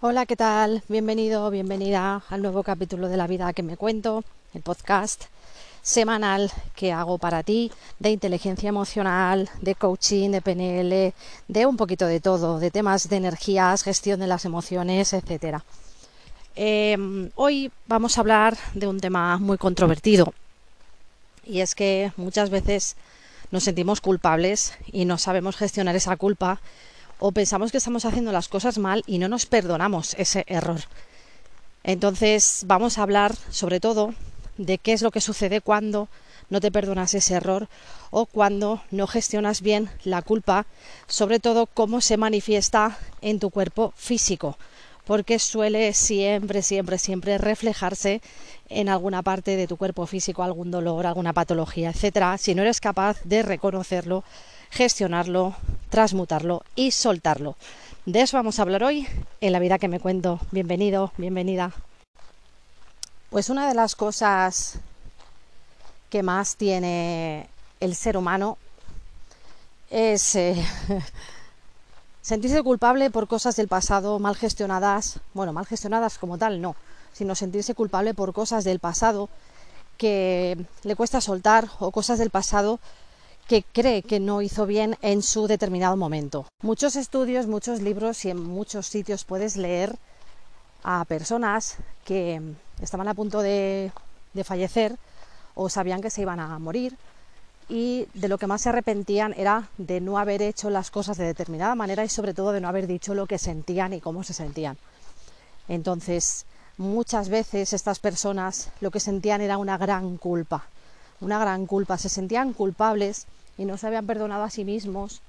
Hola, ¿qué tal? Bienvenido, bienvenida al nuevo capítulo de La vida que me cuento, el podcast semanal que hago para ti de inteligencia emocional, de coaching, de PNL, de un poquito de todo, de temas de energías, gestión de las emociones, etcétera. Em, hoy vamos a hablar de un tema muy controvertido y es que muchas veces nos sentimos culpables y no sabemos gestionar esa culpa o pensamos que estamos haciendo las cosas mal y no nos perdonamos ese error. Entonces vamos a hablar sobre todo de qué es lo que sucede cuando no te perdonas ese error o cuando no gestionas bien la culpa, sobre todo cómo se manifiesta en tu cuerpo físico, porque suele siempre, siempre, siempre reflejarse en alguna parte de tu cuerpo físico, algún dolor, alguna patología, etcétera, si no eres capaz de reconocerlo gestionarlo, transmutarlo y soltarlo. De eso vamos a hablar hoy en la vida que me cuento. Bienvenido, bienvenida. Pues una de las cosas que más tiene el ser humano es eh, sentirse culpable por cosas del pasado mal gestionadas, bueno, mal gestionadas como tal, no, sino sentirse culpable por cosas del pasado que le cuesta soltar o cosas del pasado que cree que no hizo bien en su determinado momento. Muchos estudios, muchos libros y en muchos sitios puedes leer a personas que estaban a punto de, fallecer o sabían que se iban a morir y de lo que más se arrepentían era de no haber hecho las cosas de determinada manera y sobre todo de no haber dicho lo que sentían y cómo se sentían. Entonces, muchas veces estas personas lo que sentían era una gran culpa, una gran culpa, se sentían culpables y no se habían perdonado a sí mismos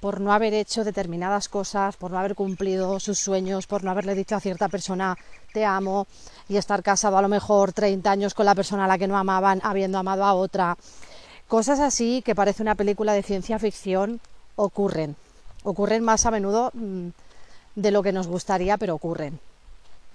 por no haber hecho determinadas cosas, por no haber cumplido sus sueños, por no haberle dicho a cierta persona te amo y estar casado a lo mejor 30 años con la persona a la que no amaban, habiendo amado a otra. Cosas así que parece una película de ciencia ficción ocurren. Ocurren más a menudo mm, de lo que nos gustaría, pero ocurren.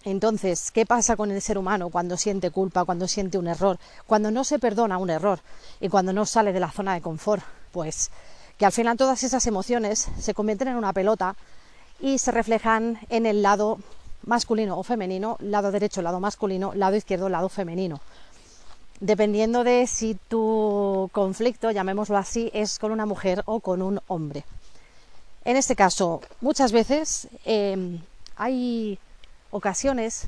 Entonces, ¿qué pasa con el ser humano cuando siente culpa, cuando siente un error, cuando no se perdona un error y cuando no sale de la zona de confort? Pues que al final todas esas emociones se convierten en una pelota y se reflejan en el lado masculino o femenino, lado derecho, lado masculino, lado izquierdo, lado femenino. Dependiendo de si tu conflicto, llamémoslo así, es con una mujer o con un hombre. En este caso, muchas veces em, hay ocasiones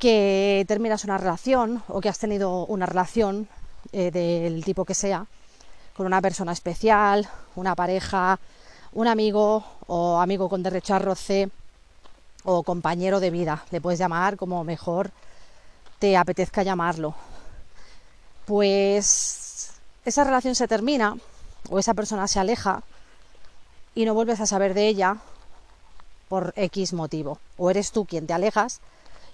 que terminas una relación o que has tenido una relación eh, del tipo que sea con una persona especial, una pareja, un amigo o amigo con derecho a roce o compañero de vida, le puedes llamar como mejor te apetezca llamarlo. Pues esa relación se termina o esa persona se aleja y no vuelves a saber de ella por X motivo. O eres tú quien te alejas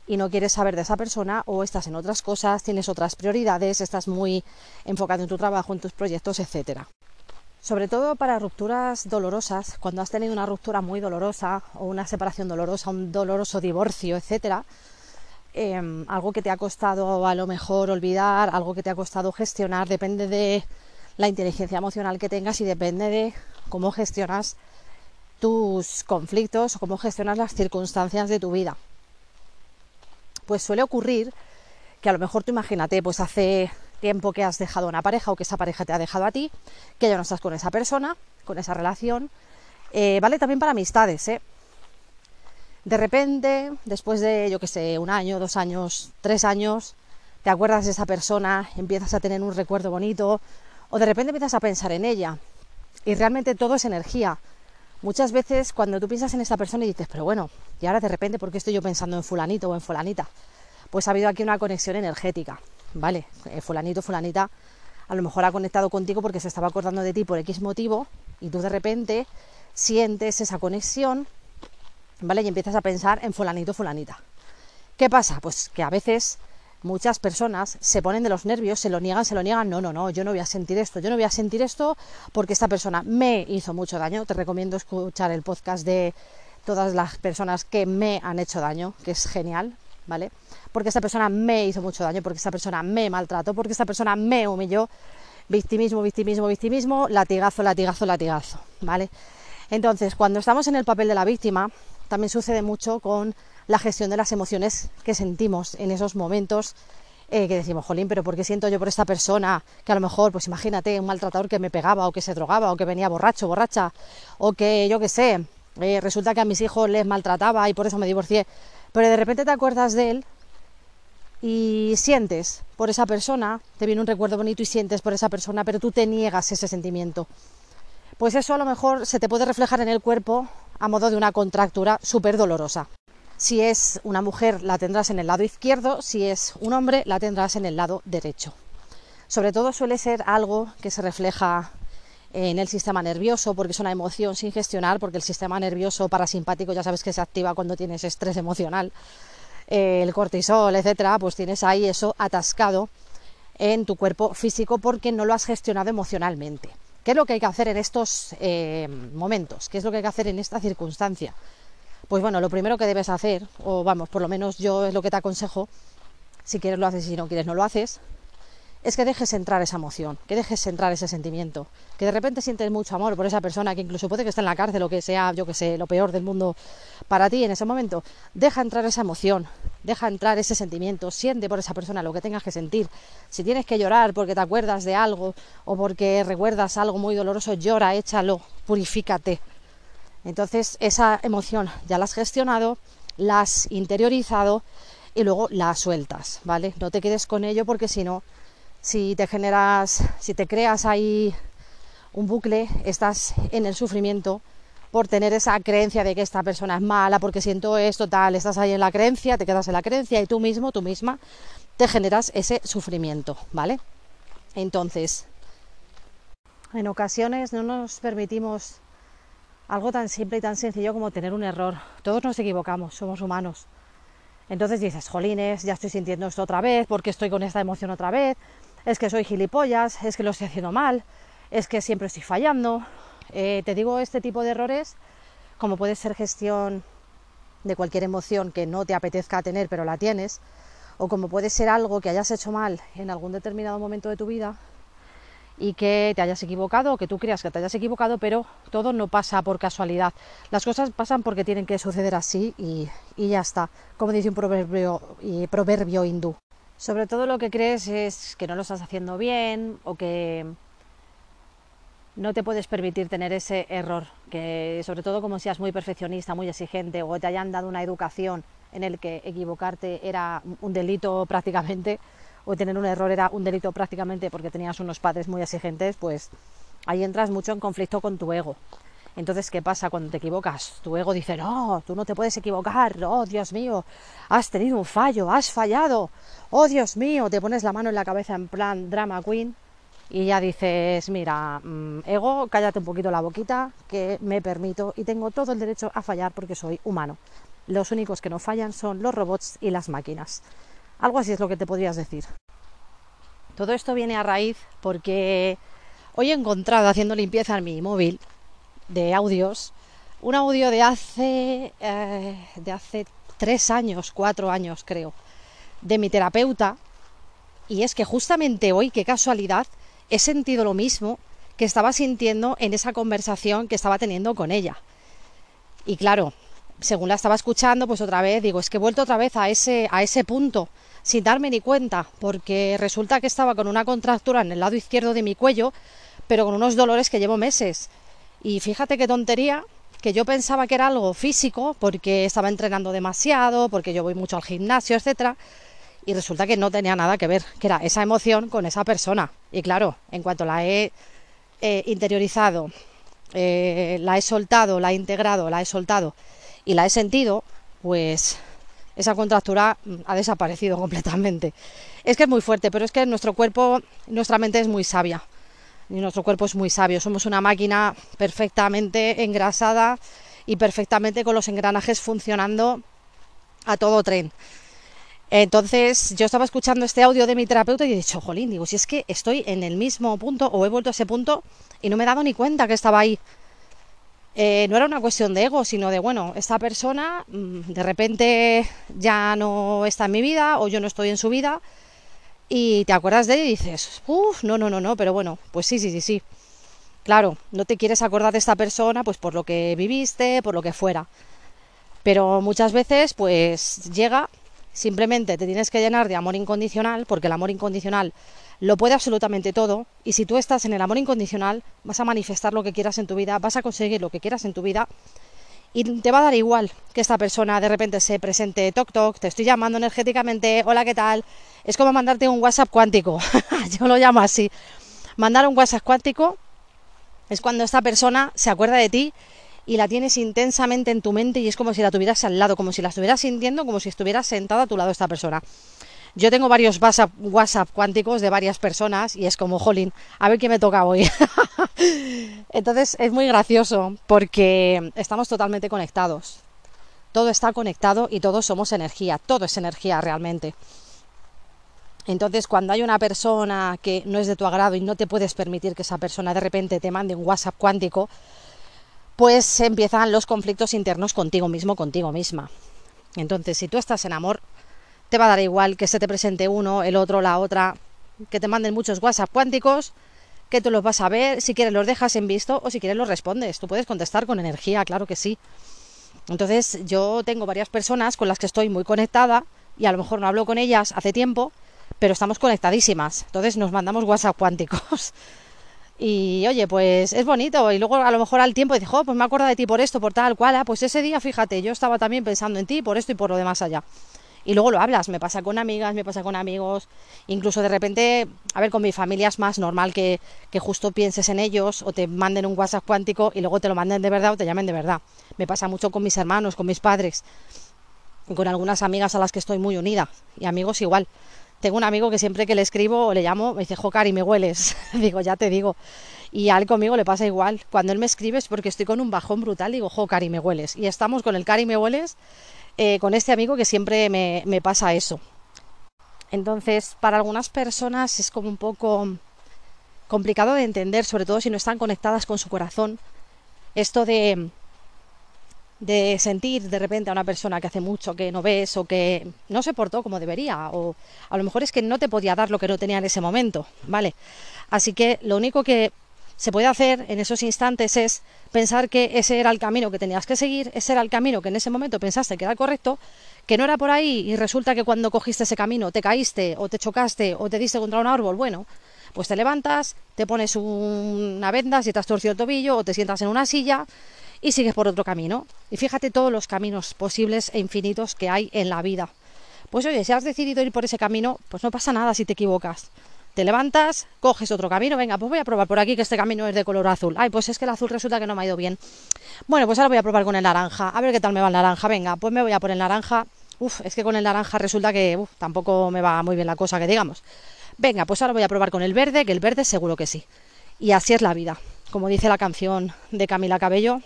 y no quieres saber de esa persona o estás en otras cosas, tienes otras prioridades, estás muy enfocado en tu trabajo, en tus proyectos, etcétera. Sobre todo para rupturas dolorosas, cuando has tenido una ruptura muy dolorosa o una separación dolorosa, un doloroso divorcio, etcétera, em, algo que te ha costado a lo mejor olvidar, algo que te ha costado gestionar, depende de la inteligencia emocional que tengas y depende de cómo gestionas tus conflictos o cómo gestionas las circunstancias de tu vida pues suele ocurrir que a lo mejor tú imagínate, pues hace tiempo que has dejado una pareja o que esa pareja te ha dejado a ti, que ya no estás con esa persona, con esa relación, eh, vale también para amistades, ¿eh? De repente, después de, yo que sé, un año, dos años, tres años, te acuerdas de esa persona, empiezas a tener un recuerdo bonito, o de repente empiezas a pensar en ella. Y realmente todo es energía. Muchas veces cuando tú piensas en esta persona y dices, pero bueno, y ahora de repente, ¿por qué estoy yo pensando en fulanito o en fulanita? Pues ha habido aquí una conexión energética, ¿vale? Eh, fulanito, fulanita, a lo mejor ha conectado contigo porque se estaba acordando de ti por X motivo y tú de repente sientes esa conexión, ¿vale? Y empiezas a pensar en fulanito, fulanita. ¿Qué pasa? Pues que a veces muchas personas se ponen de los nervios, se lo niegan, se lo niegan, no, no, no, yo no voy a sentir esto, yo no voy a sentir esto porque esta persona me hizo mucho daño. Te recomiendo escuchar el podcast de todas las personas que me han hecho daño, que es genial, ¿vale? Porque esta persona me hizo mucho daño, porque esta persona me maltrató, porque esta persona me humilló. Victimismo, victimismo, victimismo, latigazo, latigazo, latigazo, ¿vale? Entonces, cuando estamos en el papel de la víctima, también sucede mucho con la gestión de las emociones que sentimos en esos momentos eh, que decimos, jolín, pero ¿por qué siento yo por esta persona que a lo mejor, pues imagínate, un maltratador que me pegaba o que se drogaba o que venía borracho, borracha, o que yo qué sé, eh, resulta que a mis hijos les maltrataba y por eso me divorcié, pero de repente te acuerdas de él y sientes por esa persona, te viene un recuerdo bonito y sientes por esa persona, pero tú te niegas ese sentimiento. Pues eso a lo mejor se te puede reflejar en el cuerpo a modo de una contractura súper dolorosa. Si es una mujer la tendrás en el lado izquierdo, si es un hombre la tendrás en el lado derecho. Sobre todo suele ser algo que se refleja en el sistema nervioso, porque es una emoción sin gestionar, porque el sistema nervioso parasimpático ya sabes que se activa cuando tienes estrés emocional el cortisol, etcétera, pues tienes ahí eso atascado en tu cuerpo físico porque no lo has gestionado emocionalmente. ¿Qué es lo que hay que hacer en estos eh, momentos? ¿Qué es lo que hay que hacer en esta circunstancia? Pues bueno, lo primero que debes hacer, o vamos, por lo menos yo es lo que te aconsejo, si quieres lo haces y si no quieres no lo haces, es que dejes entrar esa emoción, que dejes entrar ese sentimiento, que de repente sientes mucho amor por esa persona que incluso puede que esté en la cárcel o que sea, yo que sé, lo peor del mundo para ti en ese momento, deja entrar esa emoción, deja entrar ese sentimiento, siente por esa persona lo que tengas que sentir. Si tienes que llorar porque te acuerdas de algo o porque recuerdas algo muy doloroso, llora, échalo, purifícate. Entonces esa emoción ya la has gestionado, la has interiorizado y luego la sueltas, ¿vale? No te quedes con ello porque si no si te generas, si te creas ahí un bucle, estás en el sufrimiento por tener esa creencia de que esta persona es mala, porque siento esto, tal, estás ahí en la creencia, te quedas en la creencia y tú mismo, tú misma, te generas ese sufrimiento, ¿vale? Entonces, en ocasiones no nos permitimos algo tan simple y tan sencillo como tener un error. Todos nos equivocamos, somos humanos. Entonces dices, jolines, ya estoy sintiendo esto otra vez, porque estoy con esta emoción otra vez, es que soy gilipollas, es que lo estoy haciendo mal, es que siempre estoy fallando. Eh, te digo este tipo de errores, como puede ser gestión de cualquier emoción que no te apetezca tener, pero la tienes, o como puede ser algo que hayas hecho mal en algún determinado momento de tu vida y que te hayas equivocado o que tú creas que te hayas equivocado, pero todo no pasa por casualidad. Las cosas pasan porque tienen que suceder así y, y ya está, como dice un proverbio, y proverbio hindú. Sobre todo lo que crees es que no lo estás haciendo bien o que no te puedes permitir tener ese error, que sobre todo como seas muy perfeccionista, muy exigente o te hayan dado una educación en el que equivocarte era un delito prácticamente o tener un error era un delito prácticamente porque tenías unos padres muy exigentes, pues ahí entras mucho en conflicto con tu ego. Entonces, ¿qué pasa cuando te equivocas? Tu ego dice, no, tú no te puedes equivocar, oh Dios mío, has tenido un fallo, has fallado, oh Dios mío, te pones la mano en la cabeza en plan drama queen y ya dices, mira, mm, ego, cállate un poquito la boquita, que me permito y tengo todo el derecho a fallar porque soy humano. Los únicos que no fallan son los robots y las máquinas. Algo así es lo que te podrías decir. Todo esto viene a raíz porque hoy he encontrado haciendo limpieza en mi móvil de audios, un audio de hace, eh, de hace tres años, cuatro años creo, de mi terapeuta, y es que justamente hoy, qué casualidad, he sentido lo mismo que estaba sintiendo en esa conversación que estaba teniendo con ella. Y claro, según la estaba escuchando, pues otra vez digo, es que he vuelto otra vez a ese, a ese punto, sin darme ni cuenta, porque resulta que estaba con una contractura en el lado izquierdo de mi cuello, pero con unos dolores que llevo meses. Y fíjate qué tontería, que yo pensaba que era algo físico, porque estaba entrenando demasiado, porque yo voy mucho al gimnasio, etcétera, y resulta que no tenía nada que ver, que era esa emoción con esa persona. Y claro, en cuanto la he interiorizado, eh, la he soltado, la he integrado, la he soltado y la he sentido, pues esa contractura mm, ha desaparecido completamente. Es que es muy fuerte, pero es que nuestro cuerpo, nuestra mente es muy sabia y nuestro cuerpo es muy sabio. Somos una máquina perfectamente engrasada y perfectamente con los engranajes funcionando a todo tren. Entonces yo estaba escuchando este audio de mi terapeuta y he dicho, jolín, digo, si es que estoy en el mismo punto o he vuelto a ese punto y no me he dado ni cuenta que estaba ahí. Eh, no era una cuestión de ego, sino de, bueno, esta persona mm, de repente ya no está en mi vida o yo no estoy en su vida y te acuerdas de él y dices, uff, no, no, no, no, pero bueno, pues sí, sí, sí, sí. Claro, no te quieres acordar de esta persona pues por lo que viviste, por lo que fuera. Pero muchas veces pues llega, simplemente te tienes que llenar de amor incondicional, porque el amor incondicional lo puede absolutamente todo, y si tú estás en el amor incondicional, vas a manifestar lo que quieras en tu vida, vas a conseguir lo que quieras en tu vida, y te va a dar igual que esta persona de repente se presente, toc toc, te estoy llamando energéticamente, hola, ¿qué tal? Es como mandarte un WhatsApp cuántico, yo lo llamo así. Mandar un WhatsApp cuántico es cuando esta persona se acuerda de ti y la tienes intensamente en tu mente y es como si la tuvieras al lado, como si la estuvieras sintiendo, como si estuvieras sentada a tu lado esta persona. Yo tengo varios WhatsApp, cuánticos de varias personas y es como, jolín, a ver qué me toca hoy. Entonces es muy gracioso porque estamos totalmente conectados. Todo está conectado y todos somos energía, todo es energía realmente. Entonces, cuando hay una persona que no es de tu agrado y no te puedes permitir que esa persona de repente te mande un WhatsApp cuántico, pues empiezan los conflictos internos contigo mismo, contigo misma. Entonces, si tú estás en amor, te va a dar igual que se te presente uno, el otro, la otra, que te manden muchos WhatsApp cuánticos, que tú los vas a ver, si quieres los dejas en visto o si quieres los respondes. Tú puedes contestar con energía, claro que sí. Entonces, yo tengo varias personas con las que estoy muy conectada y a lo mejor no hablo con ellas hace tiempo, pero estamos conectadísimas. Entonces nos mandamos WhatsApp cuánticos. Y oye, pues es bonito. Y luego a lo mejor al tiempo dices, oh, pues me acuerdo de ti por esto, por tal cual. Ah, pues ese día, fíjate, yo estaba también pensando en ti por esto y por lo demás allá. Y luego lo hablas, me pasa con amigas, me pasa con amigos, incluso de repente, a ver, con mi familia es más normal que, que justo pienses en ellos o te manden un WhatsApp cuántico y luego te lo manden de verdad o te llamen de verdad. Me pasa mucho con mis hermanos, con mis padres, con algunas amigas a las que estoy muy unida y amigos igual. Tengo un amigo que siempre que le escribo o le llamo me dice, Jocari, me hueles. digo, ya te digo. Y a él conmigo le pasa igual. Cuando él me escribe es porque estoy con un bajón brutal, digo, Jocari, me hueles. Y estamos con el Cari, me hueles, eh, con este amigo que siempre me, me pasa eso. Entonces, para algunas personas es como un poco complicado de entender, sobre todo si no están conectadas con su corazón, esto de de sentir de repente a una persona que hace mucho que no ves o que no se portó como debería o a lo mejor es que no te podía dar lo que no tenía en ese momento, ¿vale? Así que lo único que se puede hacer en esos instantes es pensar que ese era el camino que tenías que seguir, ese era el camino que en ese momento pensaste que era correcto, que no era por ahí y resulta que cuando cogiste ese camino te caíste o te chocaste o te diste contra un árbol, bueno, pues te levantas, te pones una venda si te has torcido el tobillo o te sientas en una silla y sigues por otro camino. Y fíjate todos los caminos posibles e infinitos que hay en la vida. Pues oye, si has decidido ir por ese camino, pues no pasa nada si te equivocas. Te levantas, coges otro camino, venga, pues voy a probar por aquí que este camino es de color azul. Ay, pues es que el azul resulta que no me ha ido bien. Bueno, pues ahora voy a probar con el naranja, a ver qué tal me va el naranja. Venga, pues me voy a por el naranja. Uf, es que con el naranja resulta que tampoco me va muy bien la cosa que digamos. Venga, pues ahora voy a probar con el verde, que el verde seguro que sí. Y así es la vida. Como dice la canción de Camila Cabello,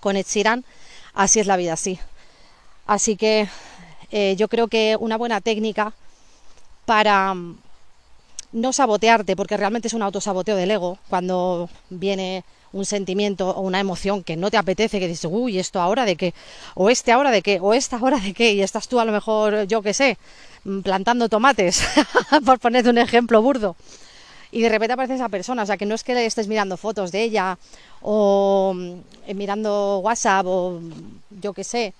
con Ed así es la vida, sí. Así que eh, yo creo que una buena técnica para no sabotearte, porque realmente es un autosaboteo del ego, cuando viene un sentimiento o una emoción que no te apetece, que dices, uy, esto ahora de qué, o este ahora de qué, o esta ahora de qué, y estás tú a lo mejor, yo qué sé, mm, plantando tomates, por ponerte un ejemplo burdo. Y de repente aparece esa persona, o sea, que no es que estés mirando fotos de ella o mm, mirando WhatsApp o yo qué sé,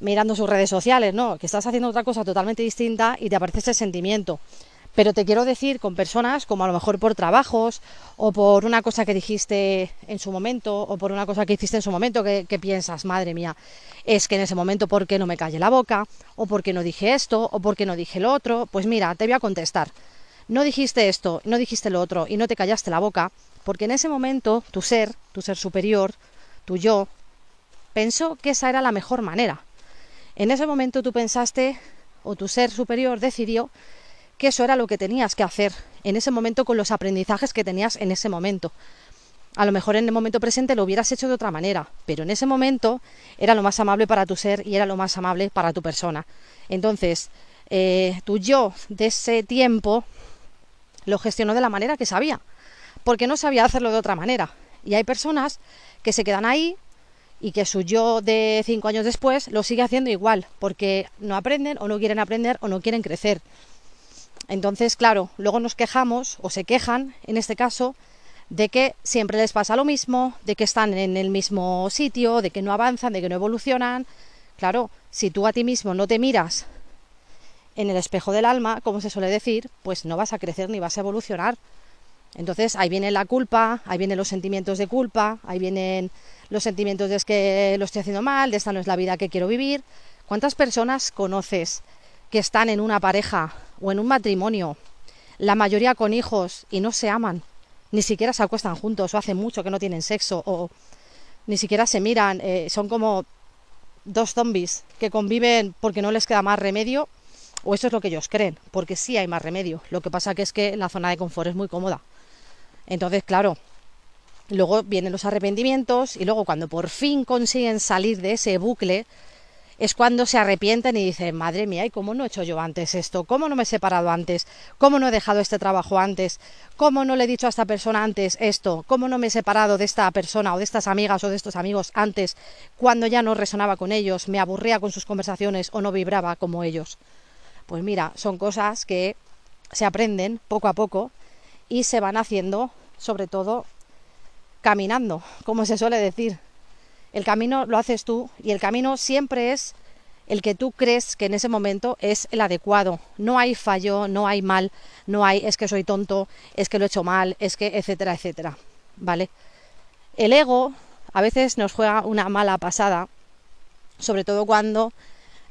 mirando sus redes sociales, no, que estás haciendo otra cosa totalmente distinta y te aparece ese sentimiento. Pero te quiero decir con personas como a lo mejor por trabajos o por una cosa que dijiste en su momento o por una cosa que hiciste en su momento que, piensas, madre mía, es que en ese momento ¿por qué no me calle la boca? ¿O por qué no dije esto? ¿O por qué no dije lo otro? Pues mira, te voy a contestar no dijiste esto, no dijiste lo otro y no te callaste la boca, porque en ese momento tu ser, tu ser superior, tu yo, pensó que esa era la mejor manera. En ese momento tú pensaste, o tu ser superior decidió, que eso era lo que tenías que hacer en ese momento con los aprendizajes que tenías en ese momento. A lo mejor en el momento presente lo hubieras hecho de otra manera, pero en ese momento era lo más amable para tu ser y era lo más amable para tu persona. Entonces, eh, tu yo de ese tiempo lo gestionó de la manera que sabía, porque no sabía hacerlo de otra manera. Y hay personas que se quedan ahí y que su yo de cinco años después lo sigue haciendo igual, porque no aprenden o no quieren aprender o no quieren crecer. Entonces, claro, luego nos quejamos o se quejan, en este caso, de que siempre les pasa lo mismo, de que están en el mismo sitio, de que no avanzan, de que no evolucionan, Claro, si tú a ti mismo no te miras en el espejo del alma, como se suele decir, pues no vas a crecer ni vas a evolucionar. Entonces ahí viene la culpa, ahí vienen los sentimientos de culpa, ahí vienen los sentimientos de que lo estoy haciendo mal, de esta no es la vida que quiero vivir. ¿Cuántas personas conoces que están en una pareja o en un matrimonio, la mayoría con hijos y no se aman? Ni siquiera se acuestan juntos o hace mucho que no tienen sexo o ni siquiera se miran, eh, son como dos zombies que conviven porque no les queda más remedio o eso es lo que ellos creen, porque sí hay más remedio. Lo que pasa que es que la zona de confort es muy cómoda. Entonces, claro, luego vienen los arrepentimientos y luego cuando por fin consiguen salir de ese bucle, es cuando se arrepienten y dicen, madre mía, ¿y cómo no he hecho yo antes esto? ¿Cómo no me he separado antes? ¿Cómo no he dejado este trabajo antes? ¿Cómo no le he dicho a esta persona antes esto? ¿Cómo no me he separado de esta persona o de estas amigas o de estos amigos antes cuando ya no resonaba con ellos, me aburría con sus conversaciones o no vibraba como ellos? Pues mira, son cosas que se aprenden poco a poco y se van haciendo, sobre todo caminando, como se suele decir. El camino lo haces tú y el camino siempre es el que tú crees que en ese momento es el adecuado. No hay fallo, no hay mal, no hay es que soy tonto, es que lo he hecho mal, es que etcétera, etcétera. ¿Vale? El ego a veces nos juega una mala pasada, sobre todo cuando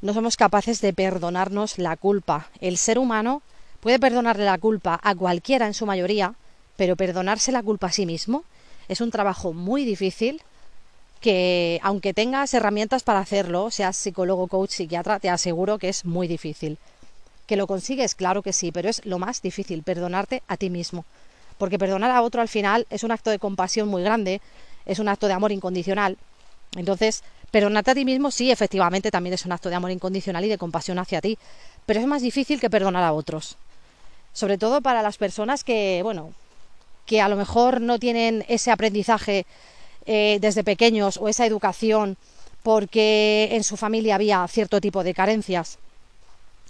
no somos capaces de perdonarnos la culpa. El ser humano puede perdonarle la culpa a cualquiera en su mayoría, pero perdonarse la culpa a sí mismo es un trabajo muy difícil que aunque tengas herramientas para hacerlo, seas psicólogo, coach, psiquiatra, te aseguro que es muy difícil. ¿Que lo consigues? Claro que sí, pero es lo más difícil, perdonarte a ti mismo. Porque perdonar a otro al final es un acto de compasión muy grande, es un acto de amor incondicional. Entonces, Perdonarte a ti mismo, sí, efectivamente, también es un acto de amor incondicional y de compasión hacia ti, pero es más difícil que perdonar a otros. Sobre todo para las personas que, bueno, que a lo mejor no tienen ese aprendizaje eh, desde pequeños o esa educación porque en su familia había cierto tipo de carencias.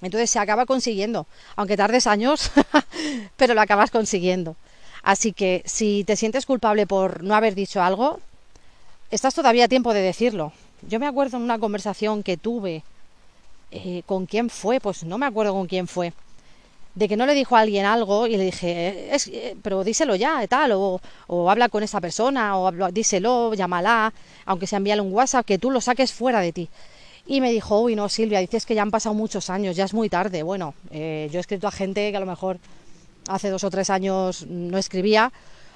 Entonces se acaba consiguiendo, aunque tardes años, pero lo acabas consiguiendo. Así que si te sientes culpable por no haber dicho algo, estás todavía a tiempo de decirlo. Yo me acuerdo en una conversación que tuve eh, con quién fue, pues no me acuerdo con quién fue, de que no le dijo a alguien algo y le dije, es, eh, pero díselo ya, tal, o, o, habla con esa persona, o díselo, llámala, aunque sea envíale un WhatsApp, que tú lo saques fuera de ti. Y me dijo, uy, no, Silvia, dices que ya han pasado muchos años, ya es muy tarde. Bueno, eh, yo he escrito a gente que a lo mejor hace dos o tres años no escribía,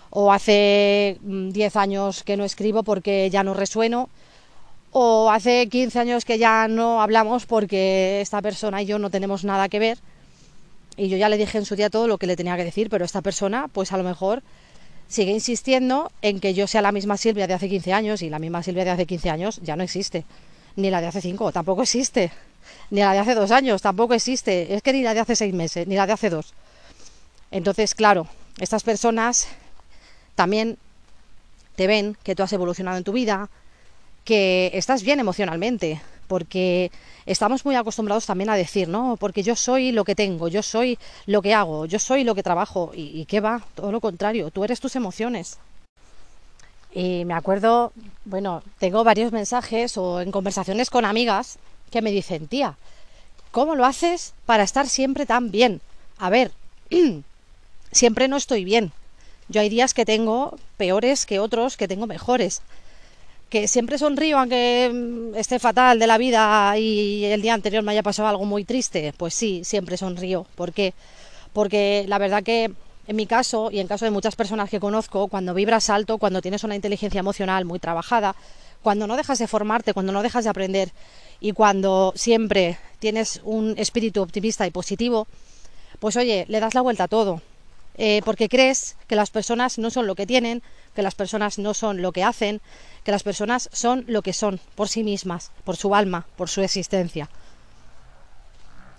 o hace 10 mm, años que no escribo porque ya no resueno, o hace 15 años que ya no hablamos porque esta persona y yo no tenemos nada que ver y yo ya le dije en su día todo lo que le tenía que decir, pero esta persona pues a lo mejor sigue insistiendo en que yo sea la misma Silvia de hace 15 años y la misma Silvia de hace 15 años ya no existe, ni la de hace 5 tampoco existe, ni la de hace 2 años tampoco existe, es que ni la de hace 6 meses, ni la de hace 2. Entonces, claro, estas personas también te ven que tú has evolucionado en tu vida, que estás bien emocionalmente, porque estamos muy acostumbrados también a decir, no, porque yo soy lo que tengo, yo soy lo que hago, yo soy lo que trabajo, y, qué va, todo lo contrario, tú eres tus emociones. Y me acuerdo, bueno, tengo varios mensajes o en conversaciones con amigas que me dicen, tía, ¿cómo lo haces para estar siempre tan bien? A ver, siempre no estoy bien. Yo hay días que tengo peores que otros, que tengo mejores que siempre sonrío aunque mm, esté fatal de la vida y el día anterior me haya pasado algo muy triste, pues sí, siempre sonrío. ¿Por qué? Porque la verdad que en mi caso y en caso de muchas personas que conozco, cuando vibras alto, cuando tienes una inteligencia emocional muy trabajada, cuando no dejas de formarte, cuando no dejas de aprender y cuando siempre tienes un espíritu optimista y positivo, pues oye, le das la vuelta a todo. Eh, porque crees que las personas no son lo que tienen, que las personas no son lo que hacen, que las personas son lo que son, por sí mismas, por su alma, por su existencia.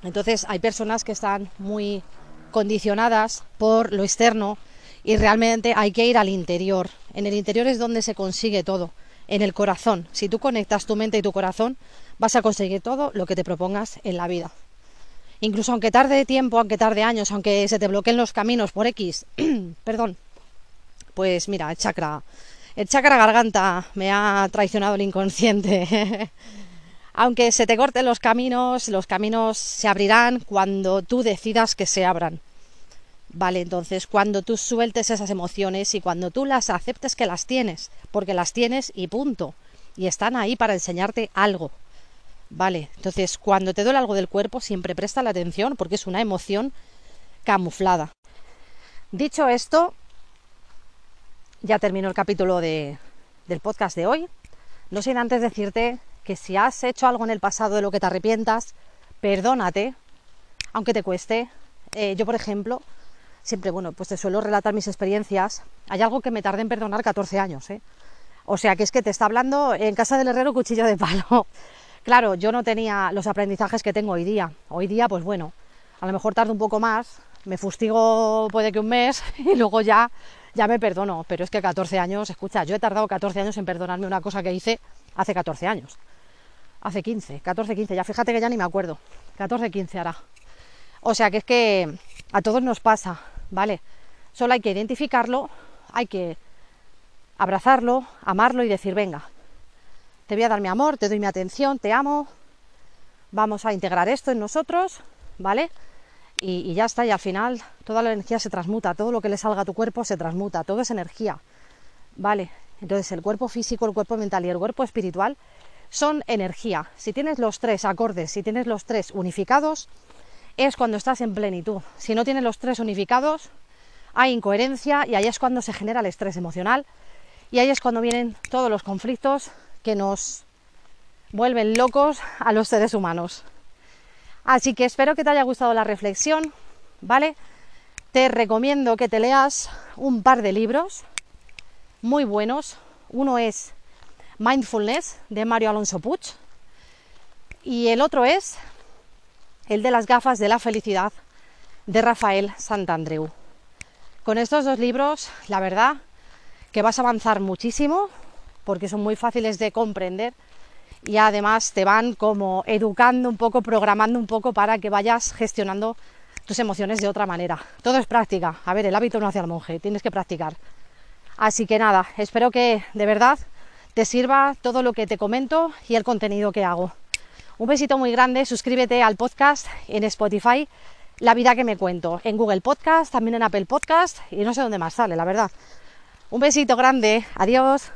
Entonces hay personas que están muy condicionadas por lo externo y realmente hay que ir al interior. En el interior es donde se consigue todo, en el corazón. Si tú conectas tu mente y tu corazón, vas a conseguir todo lo que te propongas en la vida. Incluso aunque tarde tiempo, aunque tarde años, aunque se te bloqueen los caminos por X, perdón, pues mira, el chakra, el chakra garganta me ha traicionado el inconsciente. Aunque se te corten los caminos, los caminos se abrirán cuando tú decidas que se abran. Vale, entonces cuando tú sueltes esas emociones y cuando tú las aceptes que las tienes, porque las tienes y punto, y están ahí para enseñarte algo. Vale, entonces cuando te duele algo del cuerpo siempre presta la atención porque es una emoción camuflada. Dicho esto, ya terminó el capítulo de, del podcast de hoy. No sin antes decirte que si has hecho algo en el pasado de lo que te arrepientas, perdónate, aunque te cueste. Eh, yo, por ejemplo, siempre, bueno, pues te suelo relatar mis experiencias. Hay algo que me tardé en perdonar 14 años, ¿eh? O sea, que es que te está hablando en casa del herrero cuchillo de palo. Claro, yo no tenía los aprendizajes que tengo hoy día. Hoy día, pues bueno, a lo mejor tardo un poco más, me fustigo puede que un mes y luego ya, ya me perdono. Pero es que 14 años, escucha, yo he tardado 14 años en perdonarme una cosa que hice hace 14 años. Hace 15, 14, 15, ya fíjate que ya ni me acuerdo. 14, 15 hará. O sea que es que a todos nos pasa, ¿vale? Solo hay que identificarlo, hay que abrazarlo, amarlo y decir, venga, te voy a dar mi amor, te doy mi atención, te amo, vamos a integrar esto en nosotros, ¿vale? Y, ya está, y al final toda la energía se transmuta, todo lo que le salga a tu cuerpo se transmuta, todo es energía, ¿vale? Entonces el cuerpo físico, el cuerpo mental y el cuerpo espiritual son energía. Si tienes los tres acordes, si tienes los tres unificados, es cuando estás en plenitud. Si no tienes los tres unificados, hay incoherencia y ahí es cuando se genera el estrés emocional y ahí es cuando vienen todos los conflictos que nos vuelven locos a los seres humanos. Así que espero que te haya gustado la reflexión, ¿vale? Te recomiendo que te leas un par de libros muy buenos. Uno es Mindfulness de Mario Alonso Puig y el otro es el de las gafas de la felicidad de Rafael Santandreu. Con estos dos libros, la verdad que vas a avanzar muchísimo porque son muy fáciles de comprender y además te van como educando un poco, programando un poco para que vayas gestionando tus emociones de otra manera. Todo es práctica. A ver, el hábito no hace al monje, tienes que practicar. Así que nada, espero que de verdad te sirva todo lo que te comento y el contenido que hago. Un besito muy grande, suscríbete al podcast en Spotify, La vida que me cuento, en Google Podcast, también en Apple Podcast y no sé dónde más sale, la verdad. Un besito grande, adiós.